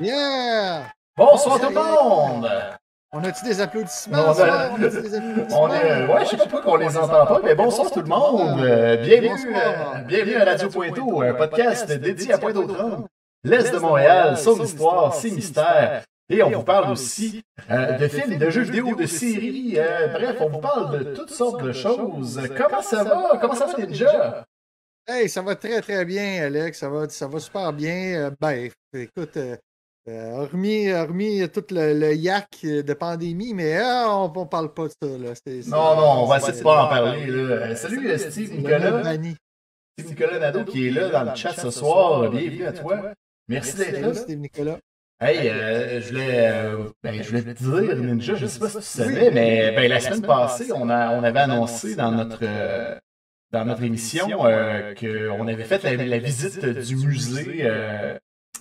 Yeah! Bonsoir tout le monde! On a-tu des applaudissements? On a-? On des applaudissements? On est, ouais, je sais pas pourquoi on les entend pas, mais bonsoir tout le monde. Euh, bienvenue, euh, bienvenue à Radio Pointeau, un podcast dédié à Pointe-aux-Trembles, l'Est de Montréal, son histoire, ses mystères. Et on vous parle aussi euh, de films, de jeux vidéo, de séries. euh, bref, on vous parle de toutes sortes de choses. Comment ça va? Comment ça va, Ninja? Hey, ça va très très bien, Alex. Ça va, ça va super bien. Euh, Ben, écoute, euh, euh, hormis, hormis tout le, le yak de pandémie, mais ah, on, on parle pas de ça. Là. Non, non, on va essayer de pas en parler. Là. Euh, Salut euh, Steve Nicolas. Steve Nicolas Nadeau qui est là dans le chat ce soir. Bienvenue à toi. Merci d'être là. Salut, Steve Nicolas. Hey, euh, je voulais, euh, ben, je voulais te dire, Ninja, je sais pas si tu savais, mais ben, la semaine passée, on, a, on avait annoncé dans notre, euh, dans notre émission euh, qu'on avait fait la, la visite du musée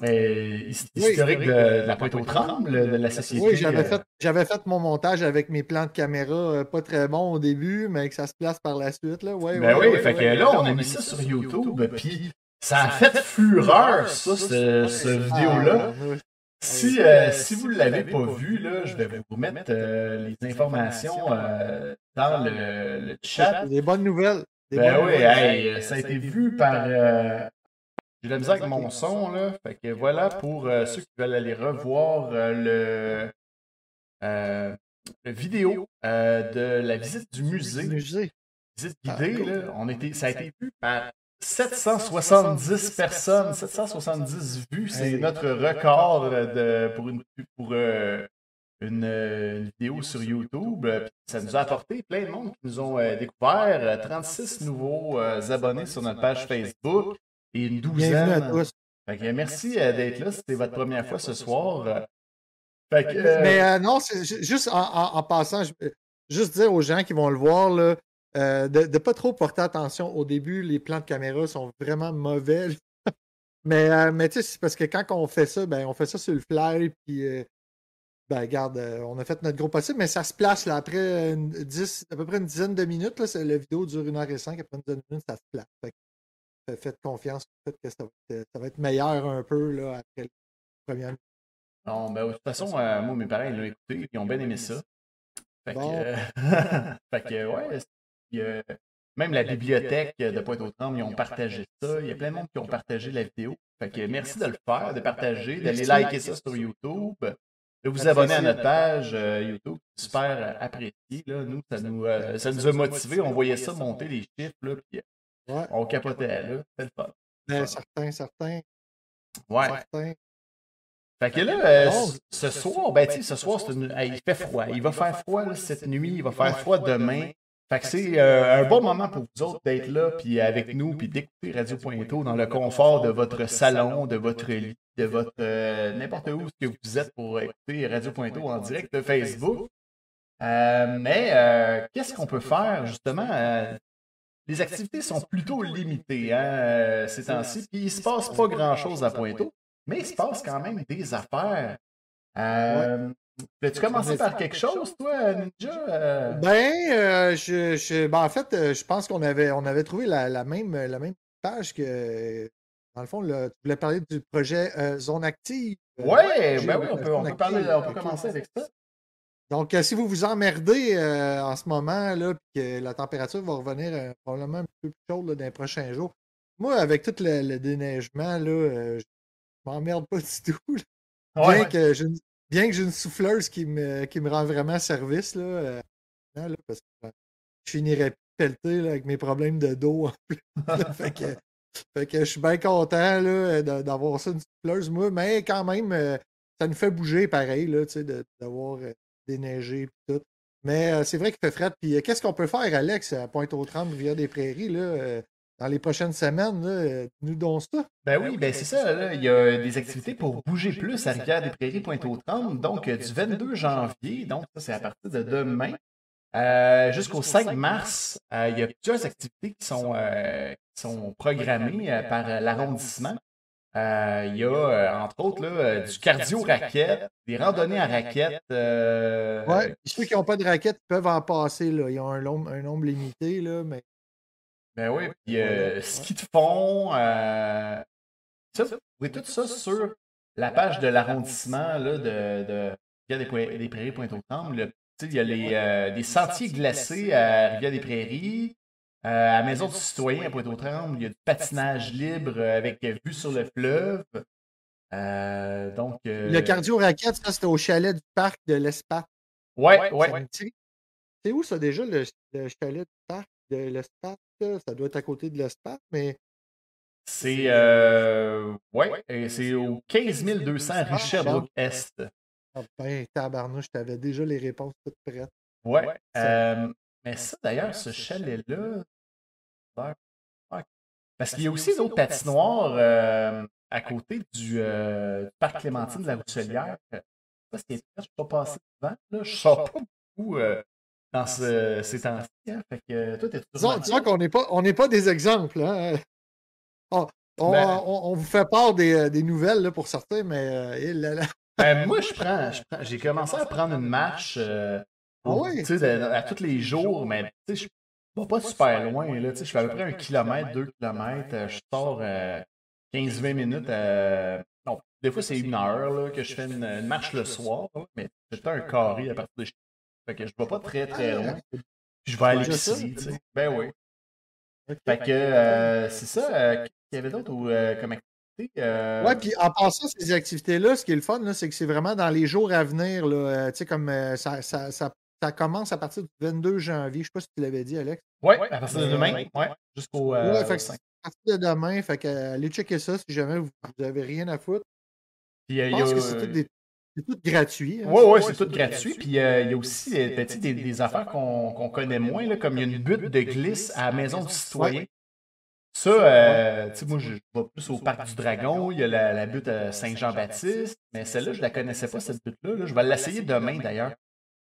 euh, euh, his- historique de, de la Pointe-aux-Trembles, de la société. Oui, j'avais euh, fait, j'avais fait mon montage avec mes plans de caméra euh, pas très bons au début, mais que ça se place par la suite. Là. Ouais, Ben oui, ouais, fait que là, on a mis ça sur YouTube, puis ça a fait fureur, ça, ce, ce vidéo-là. Ah, ouais. Si, euh, si vous ne l'avez pas vu, là, je vais vous mettre euh, les informations euh, dans le, le chat. Des bonnes nouvelles. Des Ben bonnes oui, nouvelles. hey, euh, ça a été vu par. Euh, J'ai de la misère avec mon son, là. Fait que voilà pour euh, ceux qui veulent aller revoir euh, le, euh, le vidéo euh, de la visite du musée. Musée. Visite guidée, Ah, cool. là. On était, ça a été vu par 770 personnes, 770 vues. C'est notre record de, pour, une, pour euh, une, euh, une vidéo sur YouTube. Euh, Ça nous a apporté plein de monde qui nous ont euh, découvert. euh, 36 nouveaux euh, abonnés sur notre page Facebook et une Bienvenue à douzaine. tous. Fait que merci euh, d'être là. C'était votre première fois ce soir. Euh, Fait que, euh, Mais euh, non, juste en, en- en passant, je- juste dire aux gens qui vont le voir là, euh, de ne pas trop porter attention au début. Les plans de caméra sont vraiment mauvais. mais mais tu sais, c'est parce que quand on fait ça, ben, on fait ça sur le fly. Puis, ben, regarde, on a fait notre gros possible, mais ça se place là, après une, 10, à peu près une dizaine de minutes. Là, la vidéo dure une heure et cinq. Après une dizaine de minutes, ça se place. Fait que, faites confiance. Faites que ça va, être, ça va être meilleur un peu là, après la première Non, ben, de toute façon, euh, moi, mes parents, ils l'ont écouté et ils ont bien aimé ça. Fait que, Bon. euh, fait que, ouais, même la bibliothèque de Pointe-aux-Trembles, ils ont partagé ça. Il y a plein de monde qui ont partagé la vidéo. Fait que merci de le faire, de partager, d'aller liker ça sur YouTube, de vous abonner à notre page euh, YouTube. Super apprécié. Là. Nous, ça nous, euh, ça nous a motivés. On voyait ça monter les chiffres, là, puis Ouais. on capotait là. C'était le fun. Ben, certains, certains, Ouais. certains. Fait que là, euh, ce- ce soir, ben tu sais, ce soir, c'est une- hey, il fait froid. Il va faire froid là, cette nuit, il va faire froid demain. Fait que c'est euh, un bon moment pour vous autres d'être là, puis avec nous, puis d'écouter Radio Pointeau dans le confort de votre salon, de votre lit, de votre euh, n'importe où que vous êtes pour écouter Radio Pointeau en direct de Facebook. Euh, mais euh, qu'est-ce qu'on peut faire justement? Les activités sont plutôt limitées hein, ces temps-ci, puis il se passe pas grand-chose à Pointeau. Mais il se passe quand même des affaires. Euh, Veux-tu commencer par quelque chose, toi, Ninja? Euh, Ben, euh, je, je- ben, en fait, je pense qu'on avait, on avait trouvé la, la même, la même page que, dans le fond, là, tu voulais parler du projet euh, Zone Active. Ouais, ben oui, on peut, on peut, parler, on peut commencer avec ça. Donc, euh, si vous vous emmerdez euh, en ce moment, là, puis que la température va revenir euh, probablement un peu plus chaude là, dans les prochains jours, moi, avec tout le, le déneigement, là, euh, je m'emmerde pas du tout. là. Bien Ouais. que j'ai une, bien que j'ai une souffleuse qui me, qui me rend vraiment service, là, parce que je finirais pelleter là, avec mes problèmes de dos en plus. fait, que, fait que je suis bien content d'avoir ça, une souffleuse, moi, mais quand même, ça nous fait bouger pareil, là, tu sais, de- d'avoir déneigé et tout. Mais euh, c'est vrai qu'il fait frais. Puis euh, qu'est-ce qu'on peut faire, Alex, à Pointe-aux-Trembles, Rivière-des-Prairies, là, euh, dans les prochaines semaines? Là, nous dons ça. Ben oui, ben c'est ça, là. Il y a des activités pour bouger plus à Rivière-des-Prairies, Pointe-aux-Trembles. Donc, du 22 janvier, donc ça, c'est à partir de demain, jusqu'au 5 mars, il y a plusieurs activités qui sont, qui sont programmées par l'arrondissement. Euh, il y a, euh, entre autres, là, euh, du cardio-raquette, des randonnées à raquette. euh, Ouais, ceux qui n'ont pas de raquette peuvent en passer. Là. Ils ont un nombre, un nombre limité, là, mais Ben oui, puis euh, ski de fond. Euh, ça, vous trouvez tout ça sur la page de l'arrondissement de, de Rivière des, Prairies Pointe-aux-Trembles. Il y a les, euh, des sentiers glacés à Rivière des Prairies. Euh, à la Maison du Citoyen à Pointe-aux-Trembles, il y a du patinage libre avec vue sur le fleuve. Euh, donc, Le cardio raquette, ça, c'était au chalet du parc de l'Espace. Ouais, ouais. C'est où ça déjà, le, chalet du parc de l'Espace? Ça doit être à côté de l'Espace, mais. C'est euh, ouais, c'est au 15 200 Richard Est. Ah ben, tabarnouche, t'avais déjà les réponses toutes prêtes. Ouais. Euh, mais ça, d'ailleurs, ce chalet-là. Parce qu'il y a aussi d'autres patinoires euh, à côté du euh, parc Clémentine de la Rousselière. Ça, je ne suis pas passé devant. Là. Je ne sors pas beaucoup dans ce, ces temps-ci. Hein. Fait que toi, t'es toujours. Disons, qu'on n'est pas, pas des exemples. Hein. Oh, ben on, on, vous fait part des, des nouvelles là, pour certains, mais il, là, ben, moi, je prends, j'ai commencé à prendre une marche euh, ah à, tous les jours, mais je ne vais pas super loin. Là, je fais à peu près un kilomètre, deux kilomètres. Euh, je sors 15-20 euh, minutes. non, des fois, c'est une heure là, que je fais une, marche le soir, mais c'est un carré à partir de chez Fait que je ne vais pas très très loin. je vais aller ici. Ben oui. Fait que c'est ça. Il y avait d'autres comme euh... Oui, puis en passant ces activités-là, ce qui est le fun, c'est que c'est vraiment dans les jours à venir. Là, euh, tu sais, comme euh, ça, ça, ça, ça, commence à partir du 22 janvier. Je ne sais pas si tu l'avais dit, Alex. Oui, à partir de demain. Ouais, jusqu'au. Euh, ouais, fait que à partir de demain. Fait que allez checker ça si jamais vous n'avez rien à foutre. Puis, Je pense que c'est tout, des... tout, gratuit. Oui, hein. oui, c'est tout gratuit. Puis il y a aussi des, des, affaires qu'on connaît moins, là, comme il y a une butte de glisse à la Maison du Citoyen. Ça, euh, tu sais, moi, je vais plus au Parc du Dragon. Il y a la, butte à Saint-Jean-Baptiste. Mais celle-là, je ne la connaissais pas, cette butte-là. Je vais l'essayer demain, d'ailleurs.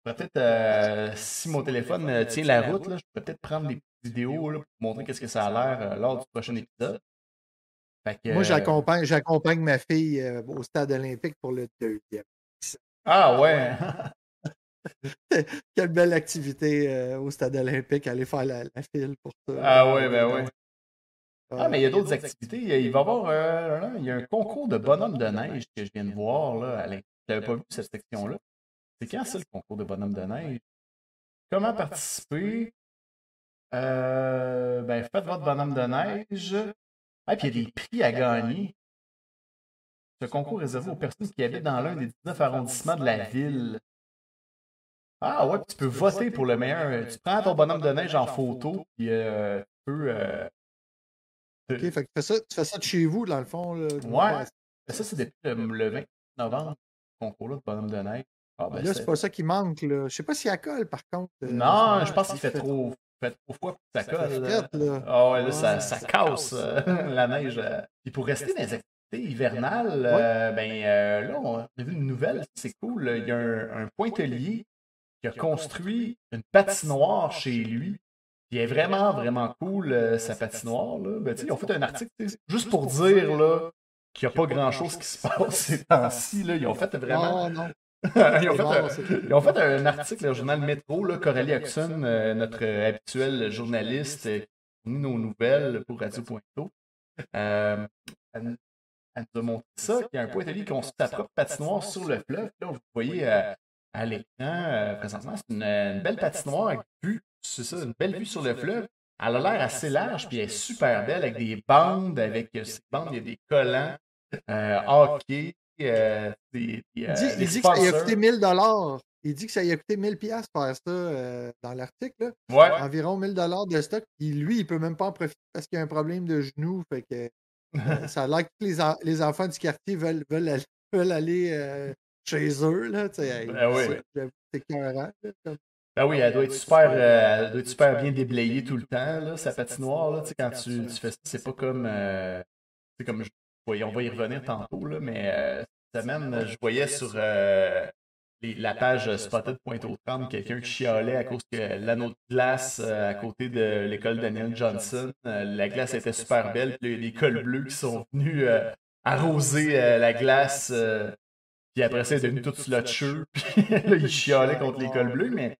Peut-être, euh, si mon téléphone euh, tient la route, là, je pourrais peut-être prendre des vidéos là, pour montrer qu'est-ce que ça a l'air lors du prochain épisode. moi, j'accompagne, j'accompagne ma fille au stade olympique pour le deuxième. Ah ouais! Quelle belle activité au stade olympique, aller faire la, file pour ça. Ah ouais, ben ouais. Ah, mais il y a d'autres activités. Il va y avoir euh, il y a un concours de bonhomme de neige que je viens de voir. Là, Je n'avais pas vu cette section-là. C'est quand ça le concours de bonhomme de neige? Comment participer? Euh, ben, faites votre bonhomme de neige. Ah, puis il y a des prix à gagner. Ce concours est réservé aux personnes qui habitent dans l'un des 19 arrondissements de la ville. Ah ouais, tu peux voter pour le meilleur. Tu prends ton bonhomme de neige en photo, puis euh, tu peux OK, fait que tu fais, ça, tu fais ça de chez vous, dans le fond. Là, ouais. Ça, c'est depuis le, 20 novembre, ce concours-là de bonhomme de neige. Ah, ben, là, c'est pas ça qui manque. Là. Je sais pas s'il y a colle, par contre. Euh, non, je pense qu'il fait trop, fait trop froid pour que ça colle. là. Ah ouais, là, ça, ça casse euh, la neige. Euh. Puis pour rester dans les activités hivernales, ben là, on a vu une nouvelle, c'est cool. Il y a un, un pointelier qui a construit une patinoire chez lui il est vraiment, vraiment cool, euh, sa patinoire. Là. Ben, ils ont fait un article juste pour dire là, qu'il n'y a pas grand-chose qui se passe ces temps-ci. Ils ont fait vraiment. ils, ont fait un, article au journal Métro, là, Coralie Oxon, euh, notre habituelle journaliste, euh, qui nos nouvelles pour Radio.to. elle, nous a montré ça, qu'il y a un pointelier qui construit sa propre patinoire sur le fleuve. Là, vous voyez à l'écran présentement, c'est une, belle patinoire avec vue c'est ça, une belle vue sur le fleuve. Elle a l'air assez large, puis elle est super belle avec des bandes, avec euh, ces bandes, il y a des collants, euh, hockey, euh, des, il, dit, il dit que ça a coûté 1000 dollars. Il dit que ça a coûté 1000 pièces faire ça dans l'article. Ouais. Environ 1000 dollars de stock. Puis lui, il peut même pas en profiter parce qu'il a un problème de genou. Fait que ça a l'air que les, les, enfants du quartier veulent, veulent aller, veulent aller chez eux. Là, ben oui. C'est écœurant. Ben oui, elle doit être super, euh, elle doit être super bien déblayée tout le temps, là, sa patinoire. Là, quand tu, tu fais ça, c'est pas comme. Euh, c'est comme on va y revenir tantôt, là, mais euh, cette semaine, je voyais sur euh, la page Spotted Point au quelqu'un qui chialait à cause que l'anneau de glace à côté de l'école Daniel Johnson, la glace était super belle, des cols bleus qui sont venus arroser la glace. puis après ça, est devenu tout slotcheux. Puis là, il chialait contre l'école bleue, mais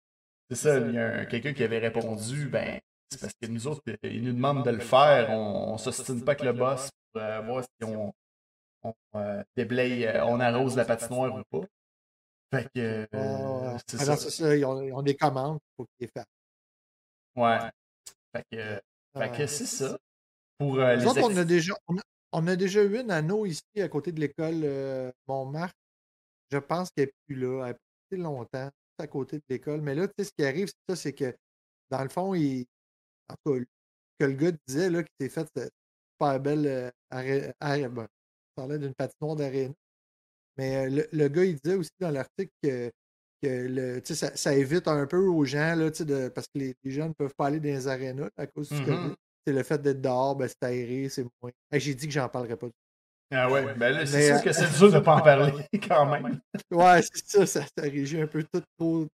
c'est ça, il y a quelqu'un qui avait répondu, ben, c'est parce que nous autres, ils nous demandent de le faire, on, ne s'ostine pas avec le boss euh, voir si on, on déblaye, on arrose la patinoire ou pas. Fait que. c'est ça. ça. Ils ont, des commandes, faut qu'ils les fassent. Ouais. Fait que, fait que c'est ça. Pour les on, a déjà, on, a, déjà eu une anneau ici à côté de l'école Montmartre. Je pense qu'elle n'est plus là. Elle est plus longtemps à côté de l'école. Mais là, tu sais, ce qui arrive, c'est ça, c'est que dans le fond, il. En tout cas, que le gars disait là, qu'il s'est fait super belle euh, arrêt. Bon, parlait d'une patinoire d'aréna. Mais le, le, gars, il disait aussi dans l'article que, que le, ça, ça, évite un peu aux gens, là, de, parce que les, gens ne peuvent pas aller dans les arénas à cause du mm C'est le fait d'être dehors, ben, c'est aéré, c'est moins. J'ai dit que j'en parlerais pas. Ah ouais, ben là, c'est sûr que c'est dur de ne pas en parler quand même. ouais, c'est ça, ça, ça, régit un peu toutes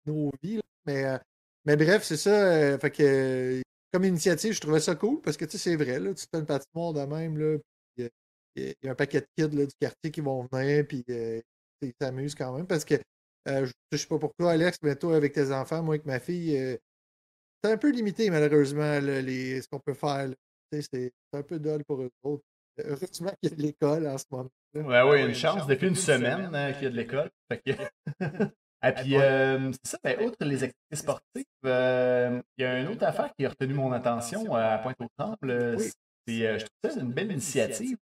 nos vies. Mais, euh, mais bref, c'est ça. Euh, fait que comme initiative, je trouvais ça cool parce que tu sais, c'est vrai, là, tu fais une patinoire de même, là, il y, a un paquet de kids là, du quartier qui vont venir, puis euh, ils s'amusent quand même parce que euh, je, ne sais pas pourquoi, Alex, mais toi, avec tes enfants, moi, avec ma fille, euh, c'est un peu limité, malheureusement, les, ce qu'on peut faire. C'est un peu dole pour eux autres. Heureusement qu'il y a de l'école en ce moment. Ouais, oui, une chance. Depuis une semaine hein, qu'il y a de l'école. ah, puis, euh, c'est ça, ben, outre les activités sportives, euh, il y a une autre affaire qui a retenu mon attention euh, à Pointe-aux-Trembles. je trouve ça une belle initiative.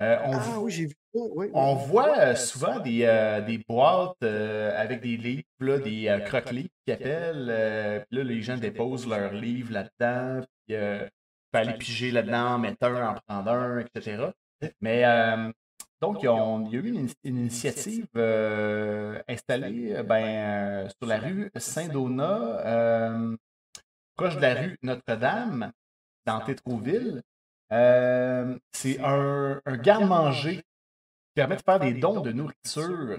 on, ah oui, j'ai vu ça. on voit souvent des, des boîtes avec des livres, des croquis qui appellent. puis là, les gens déposent leurs livres là-dedans. Puis, peut aller piger là-dedans, mettre un, en prendre un, etc. Mais donc, il y a eu une, initiative euh, installée euh, ben, euh, sur la rue Saint-Donat, proche de la rue Notre-Dame, dans Tétroville. c'est un, garde-manger qui permet de faire des dons de nourriture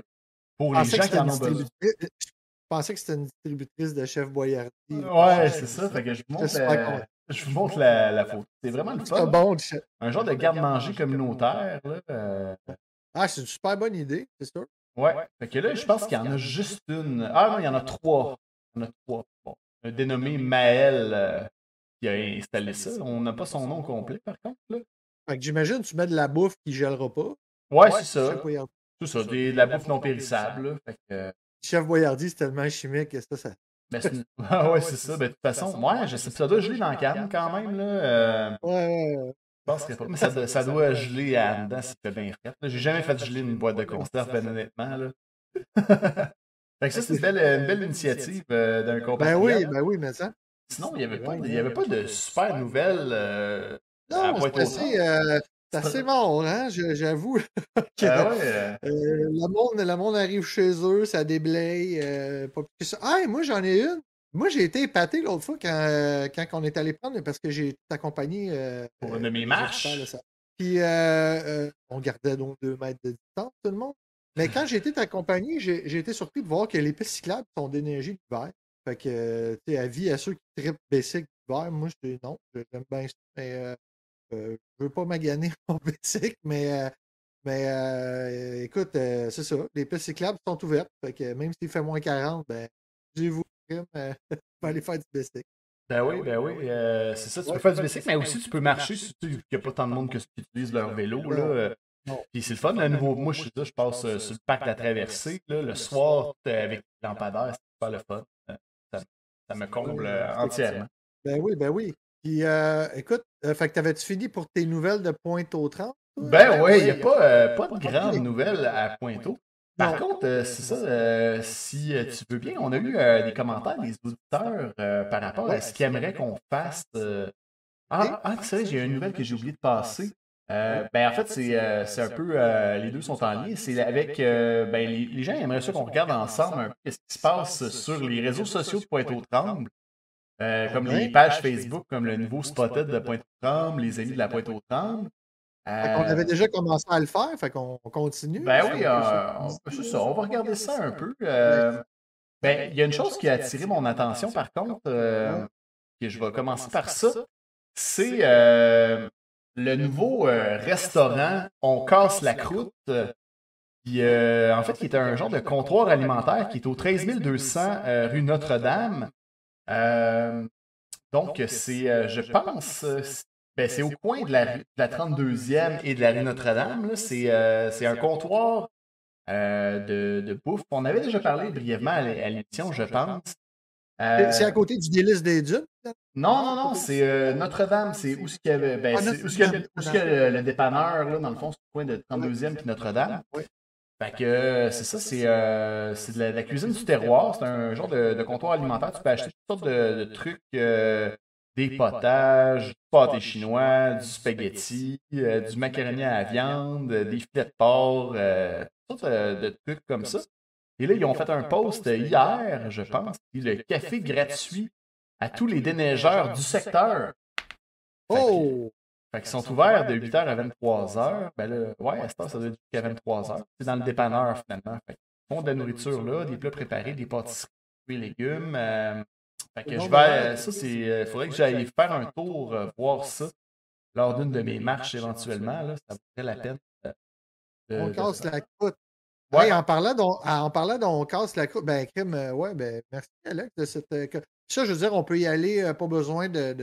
pour les gens qui en ont besoin. Je pensais que c'était une distributrice de chef Boyardi. Ouais, c'est ça. Fait que je vous montre, je vous montre la, photo. C'est vraiment le fun. Bon, un genre de garde-manger communautaire. Là, euh. Ah, c'est une super bonne idée, c'est sûr. Ouais. Fait que là, je pense qu'il y en a juste une. Ah non, il y en a trois. Il y en a trois. Bon. Un dénommé Maël euh, qui a installé ça. On n'a pas son nom complet, par contre. Là. Fait que j'imagine tu mets de la bouffe qui ne gèlera pas. Ouais, c'est ça. C'est ça, de la bouffe non périssable. Fait que... Chef Boyardi, c'est tellement chimique que ça, ça, ben, ah ouais, c'est ça. Ben, de toute façon, moi, je sais ça doit geler dans le canne quand même. Là. Euh... Ouais, ouais, ouais. Je pense que pas. Mais ça, ça doit geler à dedans si tu bien frais. J'ai jamais fait geler une boîte de conserve, ben, honnêtement. Là. fait que ça, c'est une belle, une belle initiative euh, d'un compatriote. Ben oui, ben oui, mais ça. Sinon, il n'y avait, pas, avait pas de super nouvelles. Euh, non, c'est assez, euh, c'est assez mort, hein, j'avoue. Ah euh, le, monde, le monde arrive chez eux, ça déblaye. Euh, pas plus ça. Ah, moi, j'en ai une. Moi, j'ai été épaté l'autre fois quand, euh, quand on est allé prendre, parce que j'ai accompagné. Pour une de mes marches. Puis, on gardait donc deux mètres de distance, tout le monde. Mais quand j'ai été accompagné, j'ai été surpris de voir que les pistes cyclables sont d'énergie l'hiver. Fait que, tu sais, avis à ceux qui trippent basic l'hiver, moi, je dis non, j'aime bien ça. Mais euh, je veux pas maganer mon bicycle, mais, euh, mais euh, écoute, c'est ça. Les pistes cyclables sont ouvertes. Fait que même s'il fait moins 40, ben, je vous vais aller faire du bicycle. Ben oui, ben oui, c'est ça. Tu peux faire du bicycle, mais aussi tu peux marcher si tu n'y a pas tant de monde que qui utilisent leur vélo. Là. Puis c'est le fun, le nouveau. Moi, je suis là, je passe sur le parc de la traversée. Là, le soir, avec les lampadaires, c'est pas le fun. Ça, ça me comble entièrement. Ben oui, ben oui. Puis, euh, écoute, euh, fait que t'avais-tu fini pour tes nouvelles de Pointe-aux-30? Ben oui, il n'y a pas, euh, pas de grandes nouvelles à Pointe-aux. Par contre, c'est ça, si tu veux bien, on a eu des commentaires des auditeurs par rapport à ce qu'ils aimeraient qu'on fasse. Ah, ah c'est vrai, j'ai une nouvelle que j'ai oublié de passer. ben, en fait, c'est un peu. les deux sont en lien. C'est avec. ben, les, gens aimeraient ça qu'on regarde ensemble un peu ce qui se passe sur les réseaux sociaux de Pointe-aux-Trembles. Euh, comme les pages Facebook, comme le nouveau Spotted de Pointe-aux-Trembles, les amis de la Pointe-aux-Trembles. on avait euh, déjà commencé à le faire, fait qu'on continue. Ben oui, euh, c'est ça, on va regarder ça un peu. ben, il y a une chose qui a attiré mon attention, par contre, que je vais commencer par ça, c'est le nouveau restaurant On casse la croûte. Qui, en fait, qui est un genre de comptoir alimentaire qui est au 13 200 rue Notre-Dame. Euh, donc, c'est, euh, je pense, Ben, c'est au coin de la, de la 32e et de la rue Notre-Dame. là. C'est euh, c'est un comptoir euh, de, de bouffe. On avait déjà parlé brièvement à l'é- à l'émission, je pense. Euh, C'est à côté du délice des dunes. Non, non, non, c'est euh, Notre-Dame. C'est où ce qu'il y avait. Ben, Ah, où ce y où ce y le, le dépanneur, là, dans le fond, c'est au coin de 32e puis Notre-Dame. Oui. Fait que euh, c'est ça, c'est euh, c'est de la, cuisine du terroir. C'est un genre de, de comptoir alimentaire. Tu peux acheter toutes sortes de, de trucs, euh, des potages, du pâté chinois, du spaghetti, euh, du macaroni à la viande, euh, des filets de porc, euh, toutes sortes de, trucs comme ça. Et là, ils ont fait un post hier, je pense, le café gratuit à tous les déneigeurs du secteur. Oh! Fait qu'ils sont ouverts de 8h à 23h. Ben là, ouais, à cette heure, ça doit être jusqu'à 23h. C'est dans le dépanneur, finalement. Fait qu'ils font de la nourriture là, des plats préparés, des pâtisseries, des légumes. euh, fait que je vais. euh, Ça, c'est. Il faudrait que j'aille faire un tour, euh, voir ça, lors d'une de mes marches éventuellement. Là, ça vaudrait la peine. euh, de- On casse la croûte. Ouais. Hey, en parlant d'on en parlant d'on casse la croûte, ben, crime, euh, ouais, ben, merci, Alex, de cette. euh, Ça, je veux dire, on peut y aller, euh, pas besoin de,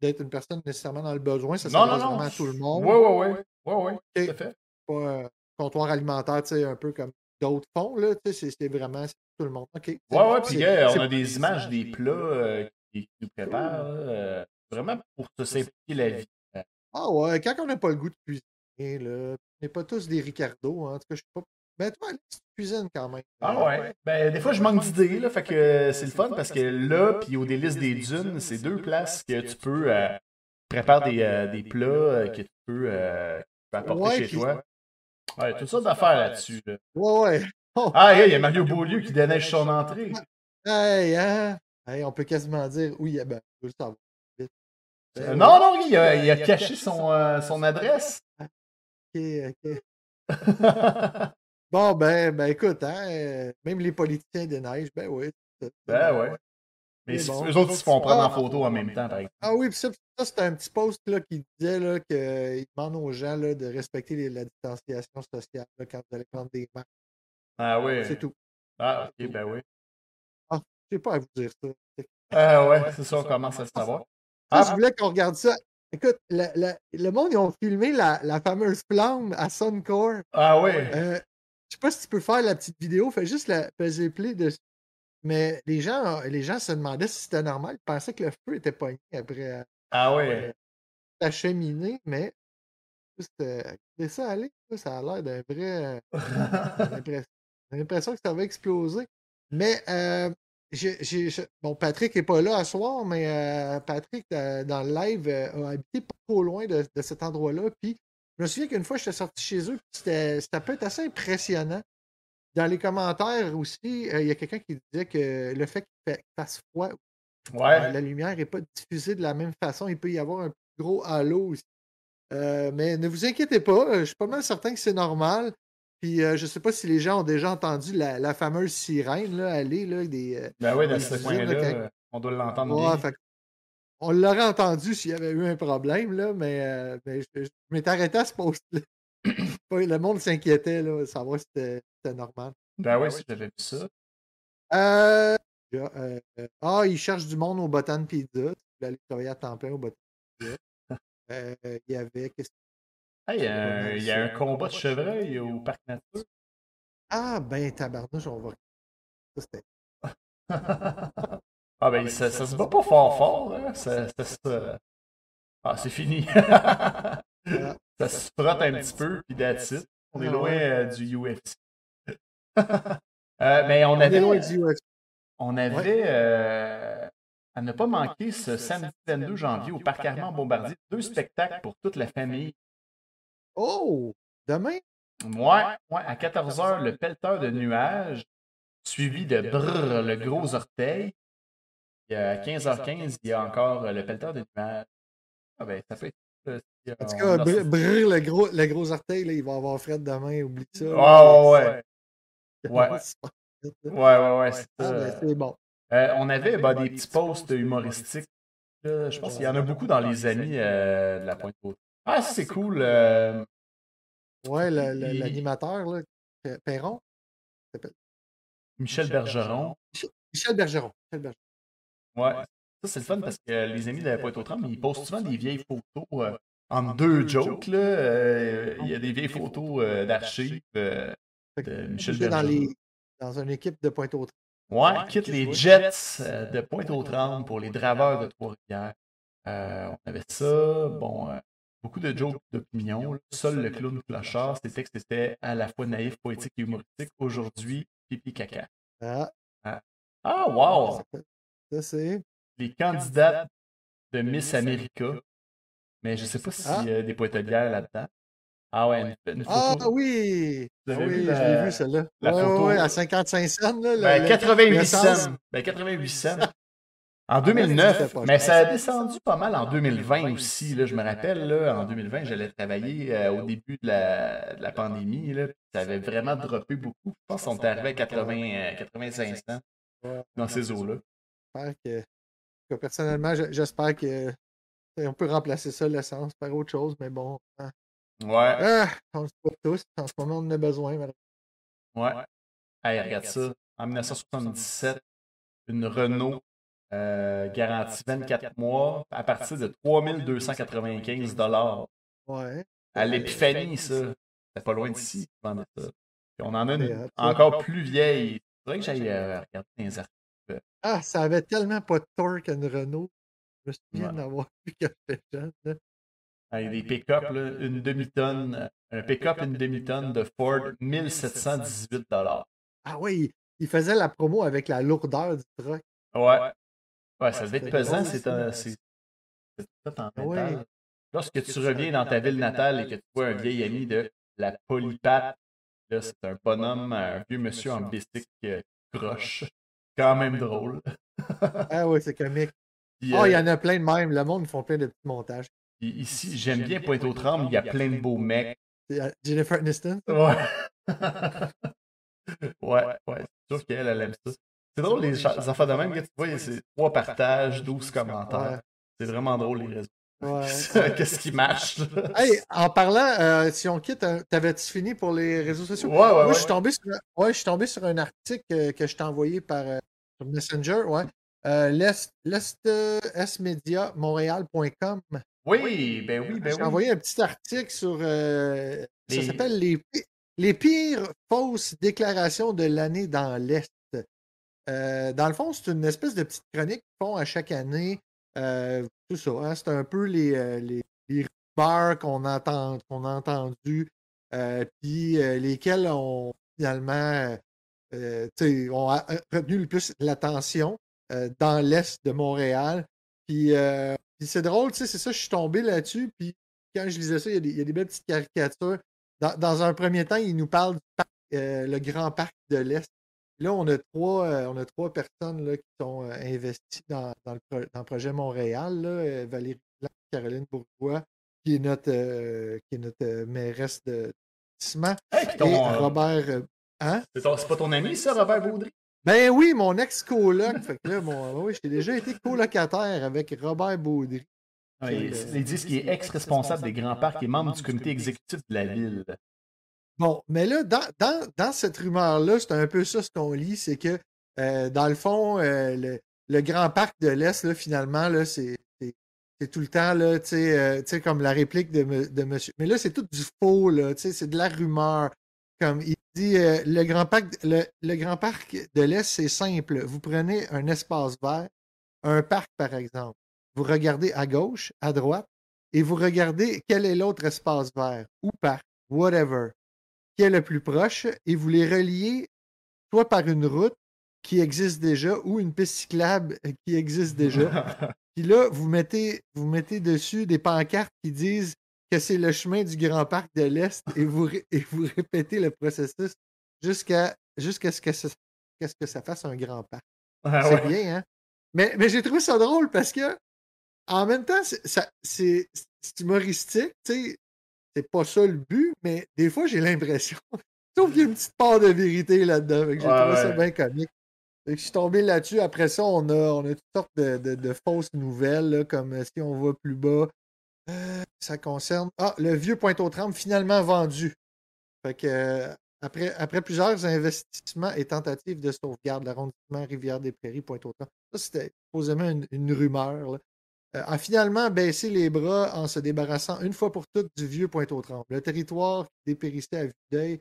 d'être une personne nécessairement dans le besoin. Ça Non, non, s'adresse non. vraiment à tout le monde. Ouais, ouais. Ouais, ouais. Ok. Tout à fait. Pas euh, comptoir alimentaire, tu sais, un peu comme d'autres font, là. Tu sais, c'est- c'est vraiment c'est tout le monde. OK. ouais, c'est- puis on a des images des plats euh, qui, nous préparent. euh, vraiment pour se simplifier la vie. Ah ouais, quand on n'a pas le goût de cuisiner, là, on n'est pas tous des Ricardo, hein, en tout cas, je sais pas. Mais toi, Alex, tu cuisines quand même. Ah ouais. Ben, des fois, je manque d'idées, là, fait que euh, c'est le fun parce que là, puis au délice des dunes, c'est deux places que tu peux euh, préparer des, euh, des plats euh, que tu peux, euh, apporter Ouais, chez toi. Ouais, toutes sortes d'affaires là-dessus. là. Ouais, ouais. Oh, Ah, hey, il y a Mario Beaulieu qui déneige son entrée. hey, hein? Hey, on peut quasiment dire, oui, ben, je veux le savoir. Ben, Euh, ouais. non, non, il a, il a caché son, euh, son adresse. Ok, ok. Bon, ben, ben écoute, hein, euh, même les politiciens déneigent, ben oui. c'est- c'est ben bon. ouais. Mais C'est bon. eux autres, ils se font prendre en Ah. photo en même temps, par exemple. Ah oui, puis ça, ça c'était un petit post là, qui disait là, qu'il demande aux gens là, de respecter les- la distanciation sociale là, quand vous allez prendre des marques. Ah oui. C'est tout. Ah, ok, ben oui. Je sais pas à vous dire ça. Ah ouais, c'est ça, on commence à le savoir. Ah, je voulais qu'on regarde ça. Écoute, la- la- le monde, ils ont filmé la, la fameuse flamme à Suncor. ah ouais. Euh, je sais pas si tu peux faire la petite vidéo, fais juste la peser play dessus. Mais les gens, les gens se demandaient si c'était normal. Ils pensaient que le feu était pogné après euh, Ah ouais. la cheminée, mais juste euh, ça aller. Ça a l'air d'un vrai. euh, l'impression- J'ai l'impression que ça va exploser. Mais euh, j'ai- j'ai- je- bon, Patrick n'est pas là à soir, mais euh, Patrick, euh, dans le live, euh, a habité pas trop loin de, de cet endroit-là. Puis je me souviens qu'une fois, j'étais sorti chez eux, c'était ça peut être assez impressionnant. Dans les commentaires aussi, euh, il y a quelqu'un qui disait que le fait qu'il fasse froid, euh, la lumière n'est pas diffusée de la même façon. Il peut y avoir un plus gros halo aussi. Euh, mais ne vous inquiétez pas, je suis pas mal certain que c'est normal. Puis je sais pas si les gens ont déjà entendu la, la fameuse sirène là, aller là, des. Ben oui, dans des ce coin-là, on doit l'entendre Ouais, bien. fait que on l'aurait entendu s'il y avait eu un problème, là, mais, euh, mais je, je m'étais arrêté à ce post-là. Pas- Le monde s'inquiétait, là, de savoir si c'était c'était normal. Ben oui, si j'avais vu ça. Euh, euh, euh, ah, ils cherchent du monde au Botan Pizza. Tu aller travailler à temps plein au Botan Pizza. Euh, il y avait. qu'est-ce- Hey, euh, il y a un combat de chevreuil au parc nature. Ah, ben, tabarnouche, on va. Ça, c'était. ah ben, ça, ça se bat pas fort fort, hein. Ça, ça se- Ah, c'est fini. ça se frotte un petit peu, puis that's it. On est Ah loin euh, du UFC. Euh, mais on On est avait, loin du UFC. on avait euh, à ne pas manquer ce samedi 22 janvier au Parc Armand Bombardier, deux spectacles pour toute la famille. Oh! Demain? Ouais, ouais, à 14h, le pelleteur de nuages, suivi de brrr, le gros orteil. Et à 15h15, il y a encore euh, le pelleteur de nuages. Ah ben, ça peut être. euh, En tout cas, br- brrr, le gros, le gros orteil, là, il va avoir fret demain, oublie ça. là. Ouais, ouais, ouais. Ouais. Fait. Ouais, ouais, ouais. c'est Ah, ça. ben, c'est bon. Euh, on avait bah, des petits posts humoristiques. là. je pense qu'il y en a beaucoup dans les amis euh, de la pointe haute Ah, ça, c'est cool. euh, Ouais, l'animateur, Perron. Michel Bergeron. Michel Bergeron. Michel Bergeron. Ouais. Ça, c'est le fun parce que les amis de Pointe-aux-Trembles, ils postent souvent des vieilles photos euh, en deux jokes. Là. Euh, il y a des vieilles photos euh, d'archives de Michel dans, les, dans une équipe de Pointe-aux-Trembles. Ouais, quitte les Jets de Pointe-aux-Trembles pour les Draveurs de Trois-Rivières. on avait ça. Bon, beaucoup de jokes d'opinion. Seul le clown clochard, ces textes étaient à la fois naïfs, poétiques et humoristiques. Aujourd'hui, pipi caca. Ah. Ah, ah wow! Ça, c'est. Les candidats de Miss America. Mais je ne sais pas s'il y a des pointelières là-dedans. Ah ouais, une, photo. Ah oui! Ah oui, je l'ai vu, celle-là. La photo? Ouais, à 55 cents. Là, ben, 88 cents. Ben, 88 cents. En 2009, ah, mais ça a descendu pas mal en 2020 aussi. Là, je me rappelle, là, en 2020, j'allais travailler euh, au début de la, de la pandémie. Là, ça avait vraiment droppé beaucoup. Je pense qu'on est arrivé à 80, 85 euh, cents dans ces eaux-là. Que, que, personnellement, j'espère que on peut remplacer ça, l'essence, par autre chose, mais bon. Hein. Ouais. Ah, on le sait tous. En ce moment, on en a besoin. Ouais. Hey, regarde ça. En 1977, une Renault euh, garantie 24 mois à partir de 3295 Ouais. À l'épiphanie, ça. C'est pas loin d'ici. On en a une encore plus vieille. C'est vrai que j'aille euh, regarder les articles. Ah, ça avait tellement pas de torque une Renault. Je me souviens d'avoir vu quand j'étais jeune. Avec des pick-up, une demi-tonne, un pick-up, une demi-tonne de Ford, 1718 Ah oui, il faisait la promo avec la lourdeur du truck. Ouais. Ouais, ça devait être pesant, c'est tout en métal. Lorsque tu reviens dans ta ville natale et que tu vois un vieil ami de la polypath, là, c'est un bonhomme, un vieux monsieur en bistique euh, croche. Quand même drôle. ah oui, c'est comique. oh, il y en a plein de même. Le monde, ils font plein de petits montages. ici, j'aime bien Pointe-aux-Trembles, il y a plein de beaux mecs. Jennifer Aniston? Ouais. ouais, ouais. C'est sûr qu'elle, elle aime ça. C'est drôle, les, enfants de même, que tu vois, c'est trois partages, 12 commentaires. C'est vraiment drôle, les réseaux. Qu'est-ce qui marche? hey, en parlant, euh, si on quitte, euh, t'avais-tu fini pour les réseaux sociaux? Ouais, ouais, Moi, je suis tombé sur, ouais, je suis tombé sur un article euh, que je t'ai envoyé par Messenger, ouais. l'estmediamontréal.com. Oui, ben oui, ben oui. J'ai envoyé un petit article sur. Ça s'appelle les, les pires fausses déclarations de l'année dans l'Est. Euh, dans le fond, c'est une espèce de petite chronique qu'ils font à chaque année. Euh, tout ça. Hein, c'est un peu les, euh, les, rumeurs qu'on entend, a entendues, puis lesquelles ont finalement ont retenu le plus l'attention dans l'est de Montréal. Puis, c'est drôle, c'est ça, je suis tombé là-dessus. Puis quand je lisais ça, il y, a des, belles petites caricatures. Dans, dans, un premier temps, il nous parle du parc, le grand parc de l'Est Là, on a trois, euh, on a trois personnes là, qui sont euh, investies dans, dans, le projet Montréal. Là, euh, Valérie Blanc, Caroline Bourgois, qui est notre, qui est notre mairesse de Tissement. et Robert. Hein? C'est pas ton ami, ça, Robert Baudry? Ben oui, mon ex-coloc. fait que là, mon, oui, j'ai déjà été colocataire avec Robert Baudry. ils disent qu'il est ex-responsable des grands parcs et membre du comité exécutif de la ville. Bon, mais là, dans, dans, dans cette rumeur-là, c'est un peu ça ce qu'on lit, c'est que euh, dans le fond, euh, le, le, grand parc de l'Est, finalement, là, c'est, tout le temps, là, tu sais, euh, comme la réplique de, de monsieur. Mais là, c'est tout du faux, là, c'est de la rumeur. Comme il dit, le, grand parc, le, le grand parc de l'Est, c'est simple. Vous prenez un espace vert, un parc, par exemple. Vous regardez à gauche, à droite, et vous regardez quel est l'autre espace vert, ou parc, whatever qui est le plus proche et vous les reliez soit par une route qui existe déjà ou une piste cyclable euh, qui existe déjà. Puis là, vous mettez, vous mettez dessus des pancartes qui disent que c'est le chemin du Grand Parc de l'Est et vous, et vous répétez le processus jusqu'à jusqu'à ce, que ça, ce que ça fasse un grand parc. Ah c'est bien, hein? Mais, mais j'ai trouvé ça drôle parce que en même temps, c'est humoristique. Tu sais, c'est pas ça le but, mais des fois, j'ai l'impression. Sauf qu'il y a une petite part de vérité là-dedans. J'ai trouvé ça bien comique. je suis tombé là-dessus. Après ça, on a, on a toutes sortes de, fausses nouvelles, comme euh, si on va plus bas. Euh, ça concerne. Ah, le vieux Pointe-aux-Trembles finalement vendu. Fait que, euh, après, après plusieurs investissements et tentatives de sauvegarde, l'arrondissement Rivière-des-Prairies, Pointe-aux-Trembles. Ça, c'était supposément une, une rumeur, là, a finalement baissé les bras en se débarrassant une fois pour toutes du vieux Pointe-aux-Trembles. Le territoire qui dépérissait à vue d'œil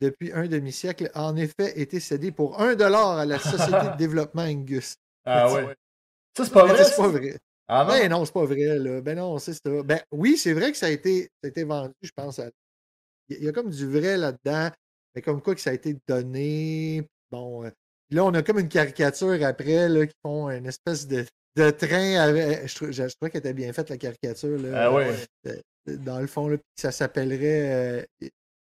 depuis un demi-siècle a en effet été cédé pour un dollar à la Société de développement Angus. Ah ouais. Ça, c'est pas vrai. C'est pas vrai. Ah non? Ben non, c'est pas vrai. Là. Ben non, c'est ça. Ben oui, c'est vrai que ça a été, ça a été vendu, je pense. à- Il y a- comme du vrai là-dedans, mais comme quoi que ça a été donné. Bon, euh, là, on a comme une caricature après là, qui font une espèce de, de train. Avec... Je, trou- je, je trouvais qu'elle était bien faite, la caricature. Là, Ah ouais. Euh, dans le fond, là, ça s'appellerait euh,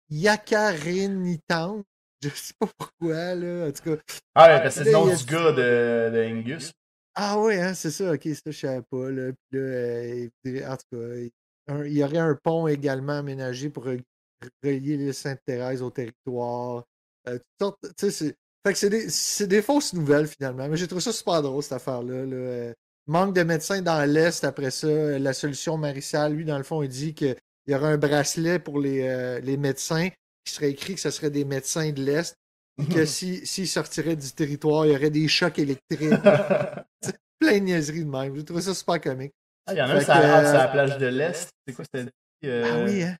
Yakarinitan. Je sais pas pourquoi, là. En tout cas. Ah ouais, parce que c'est le Là, nom du gars de, de Angus. Ah ouais, hein, c'est ça, ok, ça, je savais pas. Là. Puis là, euh, en tout cas, il- un- il y aurait un pont également aménagé pour re- relier l'île Sainte-Thérèse au territoire. Euh, toutes sortes- tu sais, c'est- fait que c'est des, c'est des fausses nouvelles finalement. Mais j'ai trouvé ça super drôle, cette affaire-là. là. Euh, manque de médecins dans l'Est après ça. euh, La solution Marissal, lui, dans le fond, il dit qu'il y aurait un bracelet pour les, euh, les médecins qui serait écrit que ce serait des médecins de l'Est. Que si- s'ils sortiraient du territoire, il y aurait des chocs électriques plein de niaiseries de même. J'ai trouvé ça super comique. Ah, il y en a un Fait sur la, que, ah, sur la euh, plage de l'Est. C'est quoi c'était dit? euh, Ah oui, hein?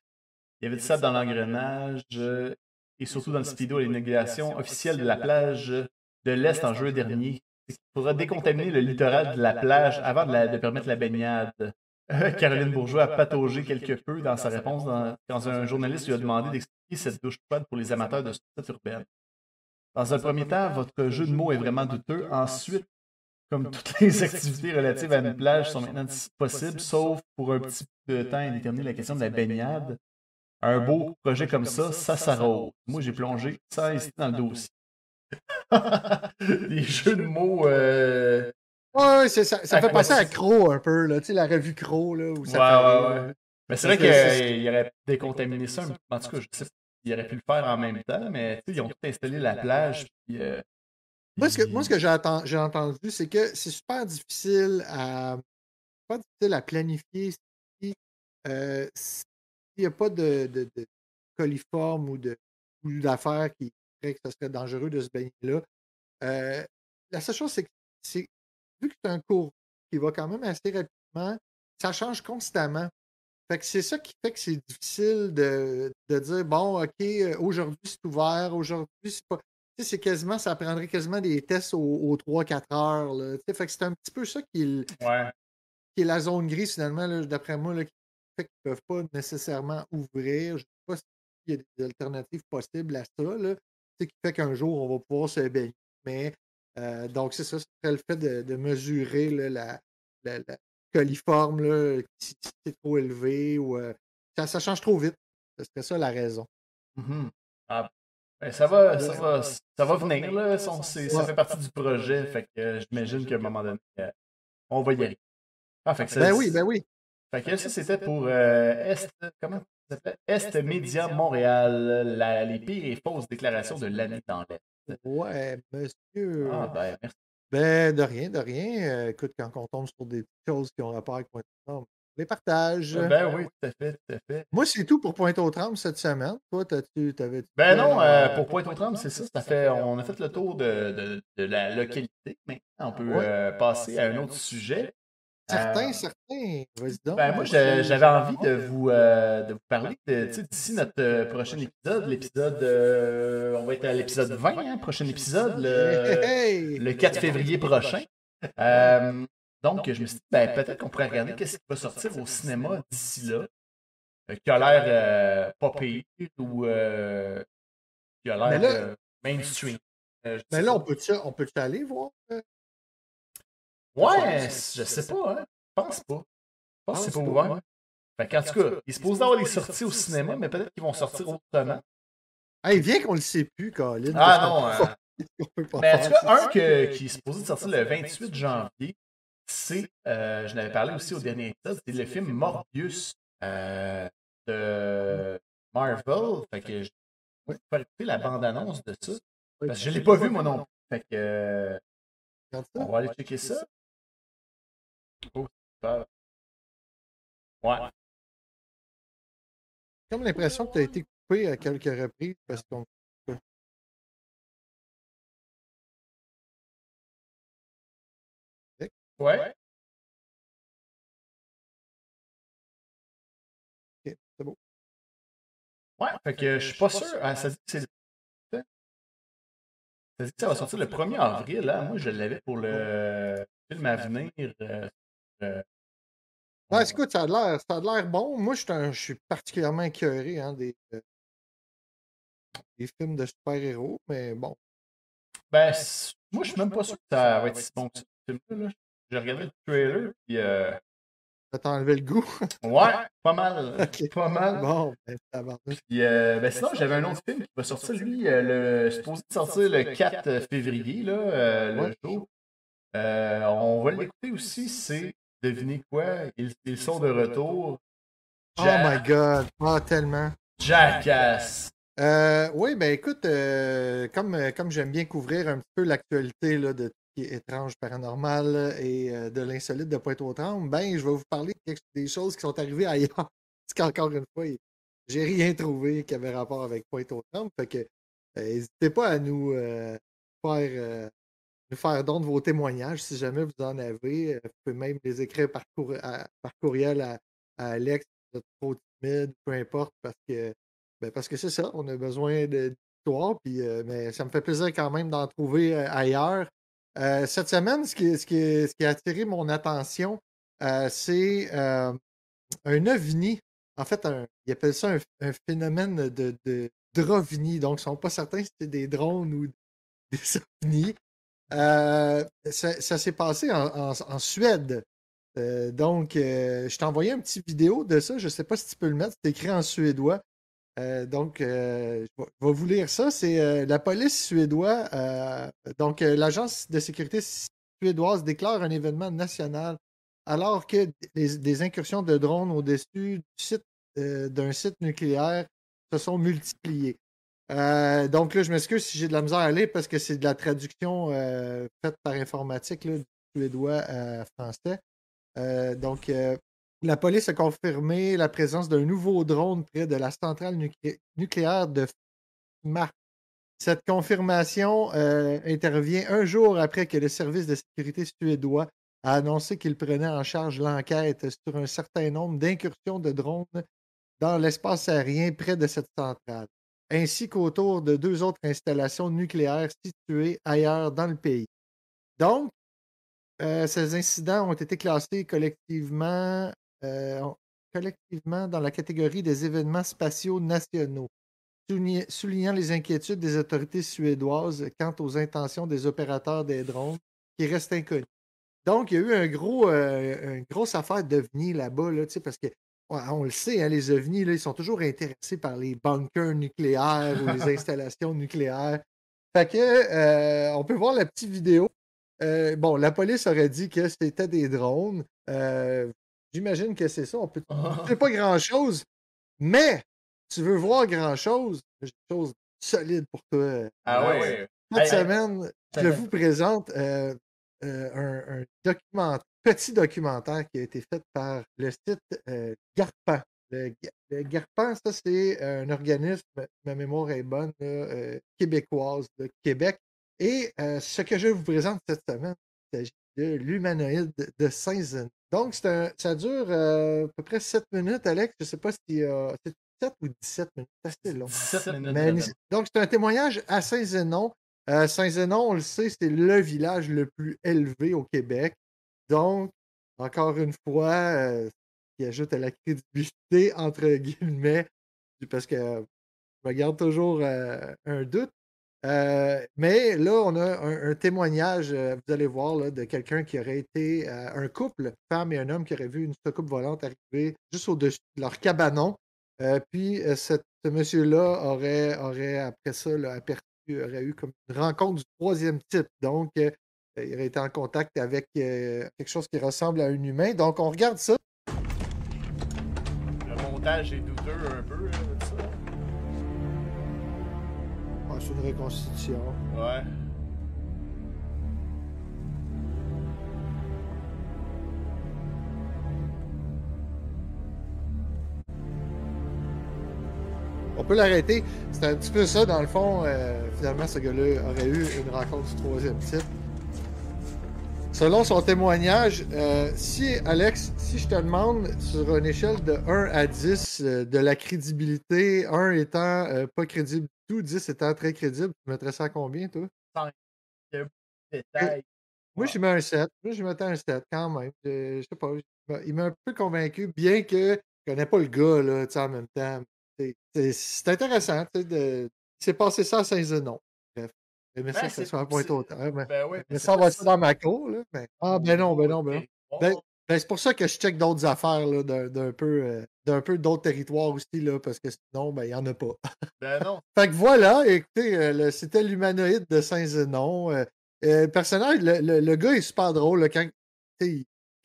Il y avait du sable dans l'engrenage euh, et surtout dans le speedo à l'inauguration officielle de la plage de l'Est en juillet dernier. Il faudra décontaminer le littoral de la plage avant de, la- de permettre la baignade. Euh, Caroline Bourgeois a pataugé quelque peu dans sa réponse dans- quand un journaliste lui a demandé d'expliquer cette douche froide pour les amateurs de sport urbaine. Dans un premier temps, votre jeu de mots est vraiment douteux. Ensuite, comme toutes les activités relatives à une plage sont maintenant possibles, sauf pour un petit peu de temps indéterminé la question de la baignade. Un beau projet comme ça, ça s'arrose. Moi, j'ai plongé sans hésiter dans le dossier. Les jeux de mots. Euh... Ouais, ouais, ça, ça fait penser à. Crow un peu, là. Tu sais, la revue Crow, là, où Ouais, ça fait ouais, rire, ouais. Mais c'est vrai qu'il aurait décontaminé ça. un peu. En tout cas, je sais pas s'il aurait pu le faire en même temps, mais ils ont tout installé la plage. Puis, euh, Moi, ce que, ils- moi, ce que j'ai entendu, c'est que c'est super difficile à, super difficile à planifier si euh, s'il n'y a pas de, de, de coliforme ou de ou d'affaires qui ferait que ce serait dangereux de se baigner là. Euh, la seule chose, c'est que c'est, vu que c'est un cours qui va quand même assez rapidement, ça change constamment. Fait que c'est ça qui fait que c'est difficile de, de dire bon, OK, euh, aujourd'hui c'est ouvert, aujourd'hui c'est pas. Tu sais, c'est quasiment, ça prendrait quasiment des tests aux, aux 3-4 heures. Là. Tu sais, fait que c'est un petit peu ça qui est, le- Ouais. qui est la zone grise, finalement, là, d'après moi, là, qui fait qu'ils ne peuvent pas nécessairement ouvrir. Je ne sais pas s'il y a des alternatives possibles à ça, là, tu sais, qui fait qu'un jour, on va pouvoir se baigner. Mais euh, donc, c'est ça, ce serait le fait de, de mesurer là, la, la, la coliforme, là, si c'est trop élevé ou euh, ça, ça change trop vite. Ce serait ça la raison. Mhm. Ah, ben, ça, va, ça, va, ça va venir, là. Ça, c'est- fait partie du projet. Fait que euh, j'imagine qu'à un moment donné, euh, on va y arriver. Ah, fait que ça- Ben oui, ben oui. Fait que ça, c'était pour euh, Est, comment ça s'appelle? Est Média Montréal, la- les pires et fausses déclarations de l'année dans l'Est. Ouais, monsieur. Ah, ben, merci. Ben, de rien, de rien. Euh, écoute, quand on tombe sur des choses qui ont rapport avec Pointe aux Trembles, on les partage. Ben oui, tout à fait, tout à fait. Moi, c'est tout pour Pointe aux Trembles cette semaine. Toi, t'as-tu, t'avais Ben non, euh, pour Pointe-aux-Trembles, c'est ça. ça fait, on a fait le tour de, de, de la localité. Maintenant, on peut Ouais. euh, passer à un autre sujet. Certains, Euh, certains. Vas-y donc. Ben moi, je- j'avais envie de vous, euh, de vous parler de, d'ici notre euh, prochain épisode, l'épisode, euh, on va être à l'épisode 20, hein, prochain épisode, le, Hey! le 4 février prochain. Euh, donc, je me suis dit, ben, peut-être qu'on pourrait regarder qu'est-ce qui va sortir au cinéma d'ici là, euh, qui a l'air euh, pas pire ou euh, qui a l'air euh, mainstream. Euh, Mais là, on peut-tu, on peut aller voir? Ouais, je sais pas, hein. Je pense pas. Je pense que c'est pas ouvert. Fait qu'en tout cas, il se pose d'avoir des sorties au cinéma, mais peut-être qu'ils vont sortir autrement. Hey, viens qu'on le sait plus, Colin. Ah non, qu'on- euh, on peut pas Mais en faire tout cas, un que- qui est supposé de sortir le 28 janvier, c'est, euh, je n'avais parlé aussi au dernier épisode, c'est le film Morbius euh, de Marvel. Fait que je vais faire écouter la bande-annonce de ça. Parce que je ne l'ai pas vu, moi non plus. Fait que, euh, on va aller checker ça. Oh, super. Ouais. J'ai comme l'impression que tu as été coupé à quelques reprises parce qu'on. Ouais. Ok, c'est beau. Ouais, fait que je suis pas sûr. Ah, ça dit que c'est. Ça dit que ça va sortir le 1er avril. Hein? Moi, je l'avais pour le film à venir. euh, euh, Ouais, écoute, ça a l'air, ça a l'air bon. Moi, je suis, un- je suis particulièrement écœuré hein, des, euh, des films de super-héros, mais bon. Ben, c- moi, je suis même pas sûr que ça va être si bon que ça, ce. J'ai regardé le trailer, puis euh, Ça t'a enlevé le goût? ouais, pas mal. Pas mal. bon, ben, tabarnouche. Puis, euh, ben sinon, j'avais un autre film qui va sortir, lui, euh, le, supposé sortir le 4 février, là, euh, le Ouais. jour. Euh, on va l'écouter aussi, c'est, devinez quoi, ils, ils sont de retour. Oh my god, ah, tellement. Jackass. Euh, oui, ben écoute, euh, comme, comme j'aime bien couvrir un petit peu l'actualité de tout ce qui est étrange, paranormal et euh, de l'insolite de Pointe-aux-Trembles, ben je vais vous parler des choses qui sont arrivées ailleurs. Parce qu'encore une fois, j'ai rien trouvé qui avait rapport avec Pointe-aux-Trembles. Fait que n'hésitez pas à nous faire nous faire don de vos témoignages si jamais vous en avez. Euh, Vous pouvez même les écrire par, à- par courriel à, à Alex, vous êtes trop timide, peu importe, parce que ben, parce que c'est ça, on a besoin de- d'histoire, puis euh, mais ça me fait plaisir quand même d'en trouver euh, ailleurs. Cette semaine, ce qui, ce, qui, ce qui a attiré mon attention, c'est un ovni. En fait, ils appellent ça un, un phénomène de, de drovni. Donc, ils ne sont pas certains si c'est des drones ou des ovnis. Euh, ça s'est passé en, Suède. Euh, donc, euh, je t'ai envoyé une petite vidéo de ça. Je ne sais pas si tu peux le mettre. C'est écrit en suédois. Donc, je vais- vous lire ça. C'est la police suédoise. donc, l'agence de sécurité suédoise déclare un événement national alors que des, incursions de drones au-dessus d'un site nucléaire se sont multipliées. Euh, donc là, je m'excuse si j'ai de la misère à lire parce que c'est de la traduction euh, faite par informatique du suédois à français. Euh, donc, euh, la police a confirmé la présence d'un nouveau drone près de la centrale nuclé- nucléaire de Mars. Cette confirmation euh, intervient un jour après que le service de sécurité suédois a annoncé qu'il prenait en charge l'enquête sur un certain nombre d'incursions de drones dans l'espace aérien près de cette centrale, ainsi qu'autour de deux autres installations nucléaires situées ailleurs dans le pays. Donc, euh, ces incidents ont été classés collectivement, euh, collectivement dans la catégorie des événements spatiaux nationaux, soulign- soulignant les inquiétudes des autorités suédoises quant aux intentions des opérateurs des drones qui restent inconnus. Donc, il y a eu un gros, euh, une grosse affaire d'ovnis là-bas, là, parce que on le sait, hein, les ovnis, là, ils sont toujours intéressés par les bunkers nucléaires ou les installations nucléaires. Fait que, euh, on peut voir la petite vidéo. Euh, bon, la police aurait dit que c'était des drones. Euh, J'imagine que c'est ça. On peut... C'est pas grand-chose, mais tu veux voir grand-chose, j'ai une chose solide pour toi. Ah ouais. Cette semaine, je vous présente un, un document- petit documentaire qui a été fait par le site euh, Garpan. Le, Ga- le Garpan, ça, c'est un organisme, ma mémoire est bonne, là, euh, québécoise, de Québec. Et euh, ce que je vous présente cette semaine, il s'agit de l'humanoïde de Saint-Zen. Donc, un- ça dure euh, à peu près 7 minutes, Alex. Je ne sais pas si euh, c'est 7 ou 17 minutes. C'est assez long. 17 minutes. Mais- donc, c'est un témoignage à Saint-Zénon. Euh, Saint-Zénon, on le sait, c'est le village le plus élevé au Québec. Donc, encore une fois, euh, qui ajoute à la crédibilité, entre guillemets, parce que je garde toujours euh, un doute. Euh, mais là, on a un, témoignage, vous allez voir, de quelqu'un qui aurait été un couple, femme et un homme, qui aurait vu une soucoupe volante arriver juste au-dessus de leur cabanon. Puis, ce monsieur-là aurait, après ça, aperçu, aurait eu comme une rencontre du troisième type. Donc, il aurait été en contact avec euh, quelque chose qui ressemble à un humain. Donc, on regarde ça. Le montage est douteux un peu, là, de ça. Ah, c'est une reconstitution. Ouais. On peut l'arrêter. C'est un petit peu ça, dans le fond. euh, finalement, ce gars-là aurait eu une rencontre du troisième type. Selon son témoignage, euh, si, Alex, si je te demande sur une échelle de 1 à 10 euh, de la crédibilité, 1 étant euh, pas crédible du tout, 10 étant très crédible, tu mettrais ça à combien, toi? Moi, je mets un 7. Moi, je mettais un 7 quand même. Je, sais pas. il m'a un peu convaincu, bien que je connais pas le gars, là, en même temps. C'est intéressant, tu sais, de... Il s'est passé ça à Saint-Zenon. Bref. Mais ça, ça soit un point autant. Mais, ben oui, mais ça va être dans ma cour, là. Mais... Ah, ben non, ben non, ben non. Ben, ben, c'est pour ça que je check d'autres affaires d'un peu euh, d'un peu d'autres territoires aussi, là, parce que sinon, ben, il n'y en a pas. Ben non. fait que voilà, écoutez, euh, c'était l'humanoïde de Saint-Zenon. Euh, personnage, le, le, gars est super drôle. quand,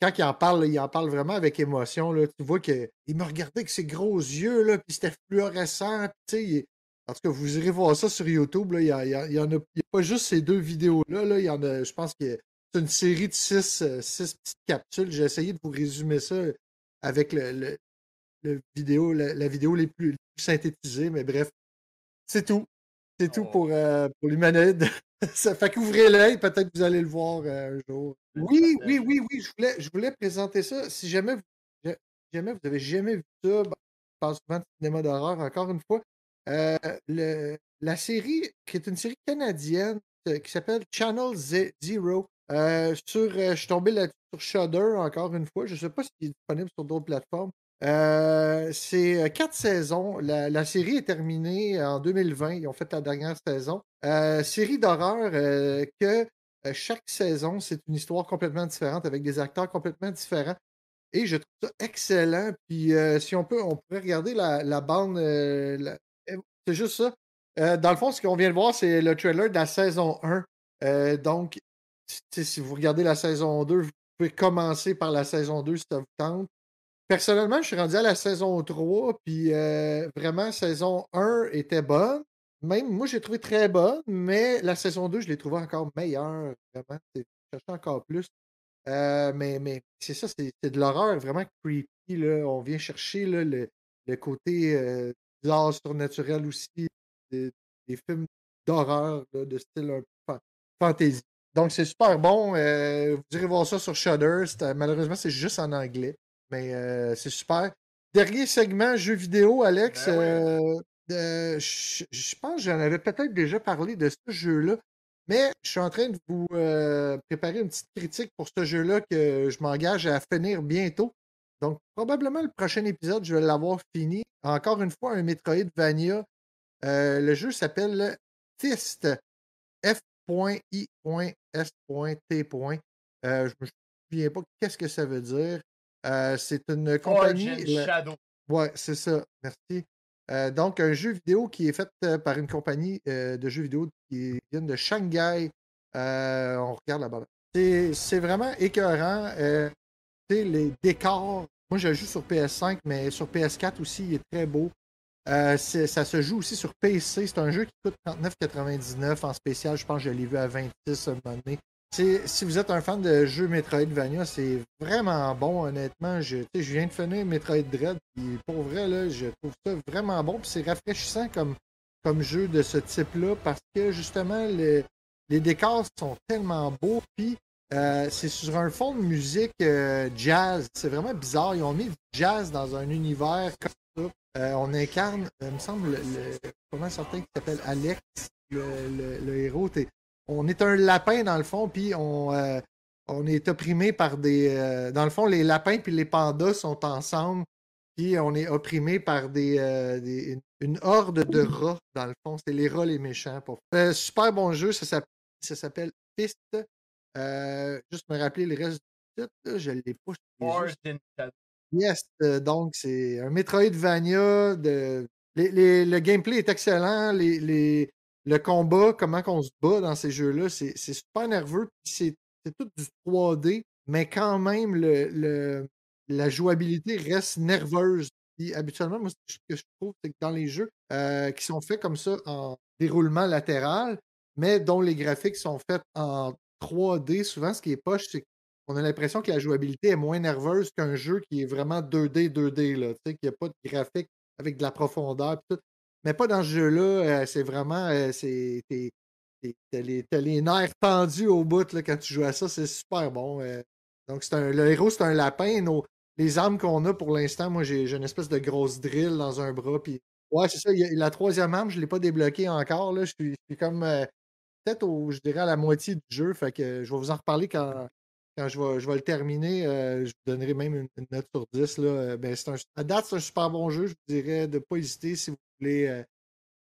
quand il en parle, il en parle vraiment avec émotion. Là, tu vois qu'il me regardait avec ses gros yeux, là, puis c'était fluorescent. Il, en tout cas, vous irez voir ça sur YouTube. Il n'y en a, pas juste ces deux vidéos-là. Là, il y en a, je pense que c'est une série de six, euh, six petites capsules. J'ai essayé de vous résumer ça avec le, le, vidéo, la, vidéo les plus, synthétisées, mais bref, c'est tout. C'est tout oh. pour, euh, pour l'humanoïde. ça fait qu'ouvrez l'œil, peut-être que vous allez le voir euh, un jour. Oui, oui, oui, oui, je voulais, je voulais présenter ça. Si jamais vous, jamais vous avez jamais vu ça, ben, je parle souvent de cinéma d'horreur, encore une fois. Euh, le, la série, qui est une série canadienne euh, qui s'appelle Channel Zero. Euh, sur, je suis tombé là sur Shudder encore une fois. Je ne sais pas s'il est disponible sur d'autres plateformes. c'est quatre saisons. La, série est terminée en 2020. Ils ont fait la dernière saison. série d'horreur que chaque saison, c'est une histoire complètement différente avec des acteurs complètement différents. Et je trouve ça excellent. Puis si on peut, on pourrait regarder la, la bande, c'est juste ça. Euh, dans le fond, ce qu'on vient de voir, c'est le trailer de la saison 1. Euh, donc, si vous regardez la saison 2, vous pouvez commencer par la saison 2 si ça vous tente. Personnellement, je suis rendu à la saison 3, puis euh, vraiment, saison 1 était bonne. Même moi, j'ai trouvé très bonne, mais la saison 2, je l'ai trouvée encore meilleure. Vraiment, j'ai cherché encore plus. mais mais c'est ça, c'est de l'horreur vraiment creepy. Là. On vient chercher le, le côté l'art surnaturel aussi, des, films d'horreur de style un peu fantasy. Donc c'est super bon. Euh, vous irez voir ça sur Shudder. Malheureusement, c'est juste en anglais. Mais euh, c'est super. Dernier segment jeu vidéo, Alex. Ben euh, je pense que j'en avais peut-être déjà parlé de ce jeu-là. Mais je suis en train de vous préparer une petite critique pour ce jeu-là que je m'engage à finir bientôt. Donc, probablement le prochain épisode, je vais l'avoir fini. Encore une fois, un Metroidvania. Euh, le jeu s'appelle Fist. F.I.S.T. Euh, je me souviens pas qu'est-ce que ça veut dire. Euh, c'est une compagnie. Shadow. Ouais, c'est ça. Merci. donc, un jeu vidéo qui est fait par une compagnie de jeux vidéo qui vient de Shanghai. on regarde là-bas. C'est vraiment écœurant les décors. Moi, je joue sur PS5, mais sur PS4 aussi, il est très beau. Euh, ça se joue aussi sur PC. C'est un jeu qui coûte 39,99 en spécial. Je pense que je l'ai vu à 26 à. Si vous êtes un fan de jeux Metroidvania, c'est vraiment bon, honnêtement. Je, viens de finir Metroid Dread, pour vrai, je trouve ça vraiment bon. c'est rafraîchissant comme, comme jeu de ce type-là parce que justement, les décors sont tellement beaux. Euh, c'est sur un fond de musique euh, jazz. C'est vraiment bizarre. Ils ont mis du jazz dans un univers comme ça. Euh, on incarne, il me semble, le, comment certain qui s'appelle Alex, le, héros. on est un lapin dans le fond, puis on, on est opprimé par des. dans le fond, les lapins puis les pandas sont ensemble, puis on est opprimé par des, une horde de rats, dans le fond. C'est les rats les méchants. Pour... super bon jeu, ça s'appelle Fist. Euh, juste me rappeler le reste du titre, je l'ai pas. Yes, euh, donc c'est un Metroidvania. De... le gameplay est excellent. Les, le combat, comment qu'on se bat dans ces jeux-là, c'est super nerveux. C'est tout du 3D, mais quand même, le, la jouabilité reste nerveuse. habituellement, moi, ce que je trouve, c'est que dans les jeux euh, qui sont faits comme ça en déroulement latéral, mais dont les graphiques sont faits en 3D, souvent, ce qui est poche, c'est qu'on a l'impression que la jouabilité est moins nerveuse qu'un jeu qui est vraiment 2D, 2D, là, tu sais, qu'il n'y a pas de graphique avec de la profondeur. tout. Mais pas dans ce jeu-là, euh, c'est vraiment, euh, c'est, t'as les, les, nerfs tendus au bout là, quand tu joues à ça, c'est super bon. Euh. donc, un, le héros, c'est un lapin. les armes qu'on a pour l'instant, moi, j'ai, une espèce de grosse drill dans un bras. Puis, ouais, c'est ça. la troisième arme, je ne l'ai pas débloquée encore. Là, je, suis, comme peut-être, je dirais, à la moitié du jeu. Fait que je vais vous en reparler quand, quand je vais, je vais le terminer. je vous donnerai même une, note sur 10. Là. Ben, c'est un, à date, c'est un super bon jeu. Je vous dirais de ne pas hésiter si vous voulez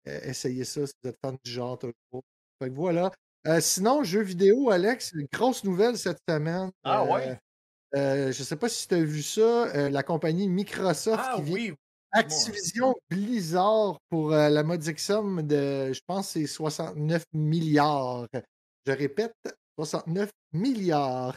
essayer ça, si vous êtes fan du genre. Fait que voilà. Euh, sinon, jeux vidéo, Alex, une grosse nouvelle cette semaine. Ah ouais? Euh, euh, je ne sais pas si tu as vu ça, la compagnie Microsoft ah, qui oui. Activision Blizzard pour la modique somme de, je pense, c'est 69 milliards. Je répète, 69 milliards.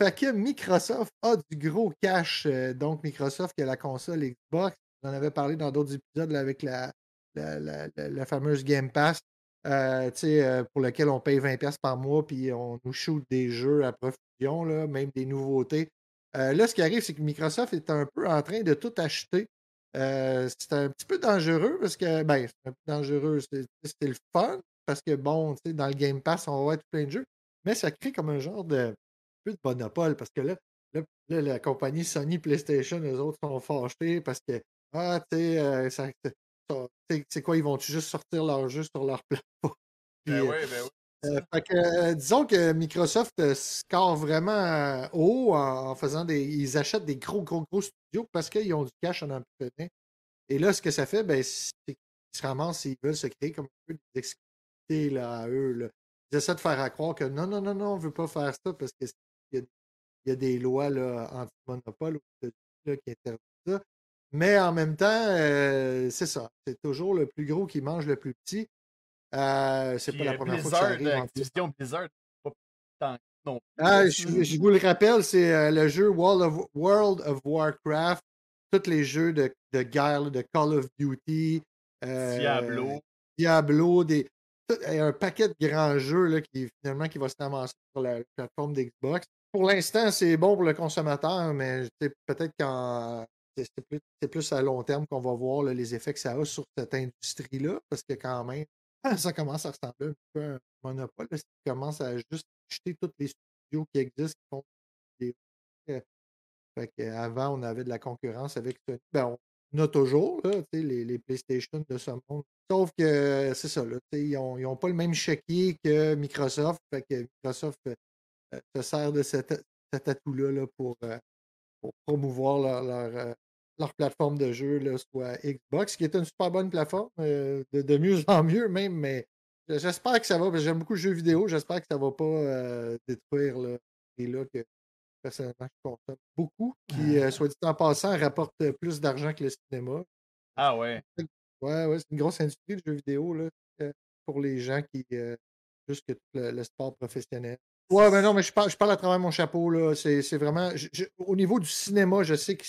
Fait que Microsoft a du gros cash. donc, Microsoft qui a la console Xbox. On en avait parlé dans d'autres épisodes avec la, la, fameuse Game Pass. Euh, euh, pour lequel on paye 20$ par mois, puis on nous shoot des jeux à profusion, là, même des nouveautés. Euh, là, ce qui arrive, c'est que Microsoft est un peu en train de tout acheter. C'est un petit peu dangereux parce que, ben, c'est un peu dangereux. C'était le fun parce que, bon, dans le Game Pass, on va avoir tout plein de jeux, mais ça crée comme un genre de peu de monopole parce que là, là, la compagnie Sony PlayStation, eux autres sont fâchés parce que, ah, tu sais, ça, c'est quoi, ils vont juste sortir leur jeu sur leur plateforme? Ben oui, ben oui. Euh, euh, disons que Microsoft euh, score vraiment haut en, faisant des. Ils achètent des gros, gros, gros studios parce qu'ils ont du cash en empionnant. Et là, ce que ça fait, ben, c'est qu'ils se ramassent ils veulent se créer comme un peu d'exclusivité là, à eux. Là. Ils essaient de faire croire que non, non, non, non, on ne veut pas faire ça parce qu'il y, y, a des lois anti-monopole qui interdisent ça. Mais en même temps, euh, c'est ça. C'est toujours le plus gros qui mange le plus petit. Euh, c'est pas la première fois que ça arrive. En Blizzard, pas non. Ah, je, vous le rappelle, c'est euh, le jeu World of, World of Warcraft, tous les jeux de, de guerre, de Call of Duty, Diablo, Diablo, des, un paquet de grands jeux là, qui finalement qui va se ramasser sur la plateforme d'Xbox. Pour l'instant, c'est bon pour le consommateur, mais peut-être qu'en c'est plus, à long terme qu'on va voir les effets que ça a sur cette industrie-là, parce que quand même, ça commence à ressembler un peu à un monopole. Là, commence à juste acheter tous les studios qui existent, qui font des avant, on avait de la concurrence avec Sony. Ben, on a toujours les, PlayStation de ce monde. Sauf que c'est ça, ils n'ont pas le même chéquier que Microsoft. Fait que Microsoft euh, se sert de cet, atout-là euh, pour promouvoir leur, euh, leur, plateforme de jeu, là, soit Xbox, qui est une super bonne plateforme, euh, de, mieux en mieux même, mais j'espère que ça va, parce que j'aime beaucoup le jeu vidéo, j'espère que ça ne va pas euh, détruire le et là que personnellement je consomme beaucoup, qui, soit dit en passant, rapporte plus d'argent que le cinéma. Ah ouais. Ouais, ouais, c'est une grosse industrie le jeu vidéo là, pour les gens qui plus que le sport professionnel. Ouais, mais non, mais je parle, je parle à travers mon chapeau. Là. C'est, vraiment. au niveau du cinéma, je sais que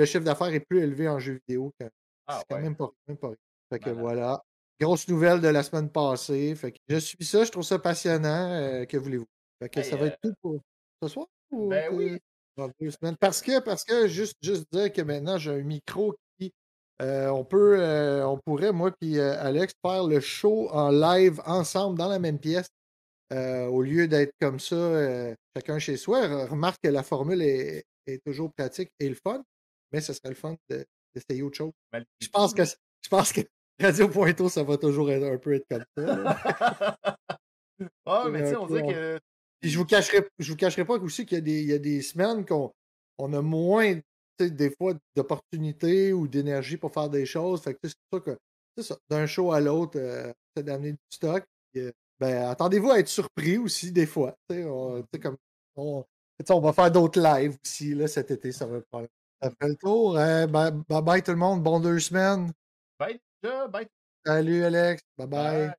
le chiffre d'affaires est plus élevé en jeux vidéo que. Ah, c'est quand même pas, même pas Fait que voilà. Grosse nouvelle de la semaine passée. Fait que je suis ça, je trouve ça passionnant. Euh, que voulez-vous? Fait que ça va être tout pour ce soir? ben oui. Dans deux semaines? Parce que, parce que juste, juste dire que maintenant, j'ai un micro qui. Euh, on peut, euh, on pourrait, moi puis Alex, faire le show en live ensemble dans la même pièce. Euh, au lieu d'être comme ça, euh, chacun chez soi. Remarque que la formule est, toujours pratique et le fun, mais ce serait le fun d'essayer autre chose. Je pense que je pense que Radio Pointo, ça va toujours être un peu être comme ça. Ah, mais tu sais, on dirait que. je vous cacherai, je vous cacherai pas aussi qu'il y, a des semaines qu'on on a moins des fois d'opportunités ou d'énergie pour faire des choses. Fait que c'est ça que d'un show à l'autre, euh, c'est d'amener du stock ben, attendez-vous à être surpris aussi des fois. On, comme, on, on va faire d'autres lives aussi là, cet été, ça va pas. Après le tour, hein, bye, bye, bye tout le monde, bon deux semaines. Bye, bye. Salut Alex, bye. bye.